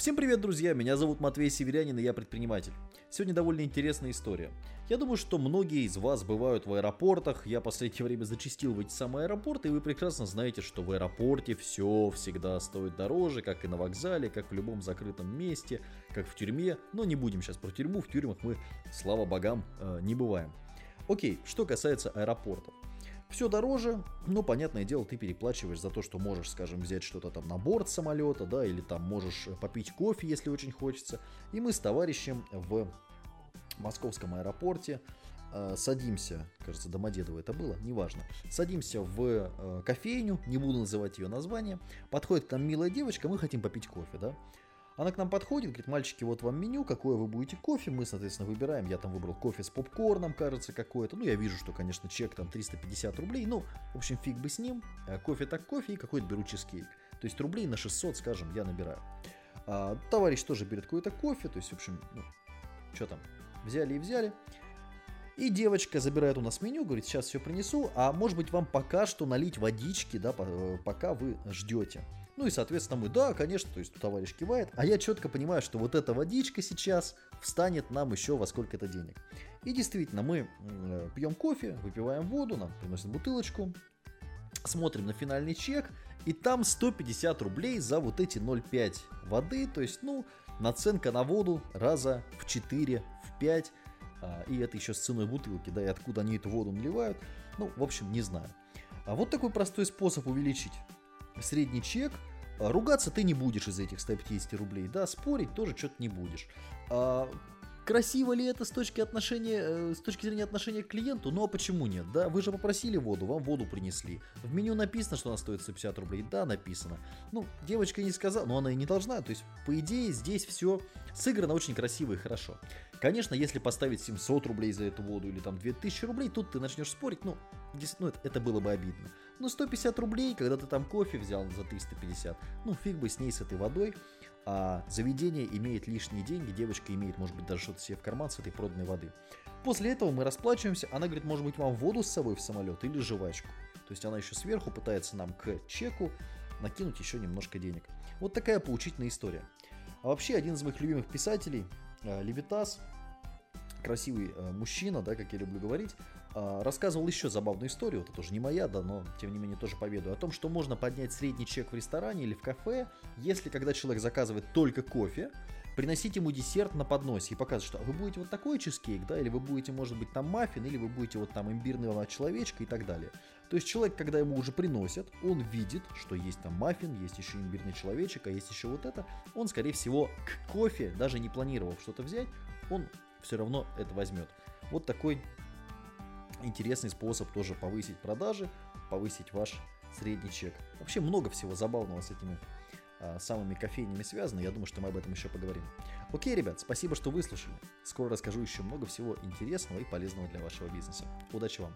Всем привет, друзья! Меня зовут Матвей Северянин, и я предприниматель. Сегодня довольно интересная история. Я думаю, что многие из вас бывают в аэропортах. Я в последнее время зачастил в эти самые аэропорты, и вы прекрасно знаете, что в аэропорте все всегда стоит дороже, как и на вокзале, как в любом закрытом месте, как в тюрьме. Но не будем сейчас про тюрьму, в тюрьмах мы, слава богам, э, не бываем. Окей, что касается аэропортов. Все дороже, но, понятное дело, ты переплачиваешь за то, что можешь, скажем, взять что-то там на борт самолета, да, или там можешь попить кофе, если очень хочется. И мы с товарищем в московском аэропорте э, садимся, кажется, Домодедово это было, неважно, садимся в э, кофейню, не буду называть ее название, подходит к нам милая девочка, мы хотим попить кофе, да, она к нам подходит, говорит, мальчики, вот вам меню, какое вы будете кофе, мы, соответственно, выбираем, я там выбрал кофе с попкорном, кажется, какое-то, ну, я вижу, что, конечно, чек там 350 рублей, ну, в общем, фиг бы с ним, э, кофе так кофе и какой-то беру чизкейк, то есть рублей на 600, скажем, я набираю. А, товарищ тоже берет какой-то кофе, то есть, в общем, ну, что там, взяли и взяли. И девочка забирает у нас меню, говорит, сейчас все принесу, а может быть вам пока что налить водички, да, э, пока вы ждете. Ну и, соответственно, мы, да, конечно, то есть товарищ кивает, а я четко понимаю, что вот эта водичка сейчас встанет нам еще во сколько это денег. И действительно, мы э, пьем кофе, выпиваем воду, нам приносят бутылочку, смотрим на финальный чек, и там 150 рублей за вот эти 0,5 воды, то есть, ну, наценка на воду раза в 4, в 5, а, и это еще с ценой бутылки, да, и откуда они эту воду наливают, ну, в общем, не знаю. А вот такой простой способ увеличить средний чек. А, ругаться ты не будешь из этих 150 рублей, да, спорить тоже что-то не будешь. Красиво ли это с точки, отношения, э, с точки зрения отношения к клиенту? Ну а почему нет? Да, вы же попросили воду, вам воду принесли. В меню написано, что она стоит 150 рублей. Да, написано. Ну, девочка не сказала, но она и не должна. То есть, по идее, здесь все сыграно очень красиво и хорошо. Конечно, если поставить 700 рублей за эту воду или там 2000 рублей, тут ты начнешь спорить, ну, ну это было бы обидно. Но 150 рублей, когда ты там кофе взял за 350, ну фиг бы с ней, с этой водой а заведение имеет лишние деньги, девочка имеет, может быть, даже что-то себе в карман с этой проданной воды. После этого мы расплачиваемся, она говорит, может быть, вам воду с собой в самолет или жвачку. То есть она еще сверху пытается нам к чеку накинуть еще немножко денег. Вот такая поучительная история. А вообще, один из моих любимых писателей, э, Левитас, красивый э, мужчина, да, как я люблю говорить, рассказывал еще забавную историю, это тоже не моя, да, но тем не менее тоже поведаю, о том, что можно поднять средний чек в ресторане или в кафе, если когда человек заказывает только кофе, приносить ему десерт на подносе и показывать, что «А вы будете вот такой чизкейк, да, или вы будете, может быть, там маффин, или вы будете вот там имбирного человечка и так далее. То есть человек, когда ему уже приносят, он видит, что есть там маффин, есть еще имбирный человечек, а есть еще вот это, он, скорее всего, к кофе, даже не планировав что-то взять, он все равно это возьмет. Вот такой интересный способ тоже повысить продажи, повысить ваш средний чек. Вообще много всего забавного с этими а, самыми кофейнями связано. Я думаю, что мы об этом еще поговорим. Окей, ребят, спасибо, что выслушали. Скоро расскажу еще много всего интересного и полезного для вашего бизнеса. Удачи вам!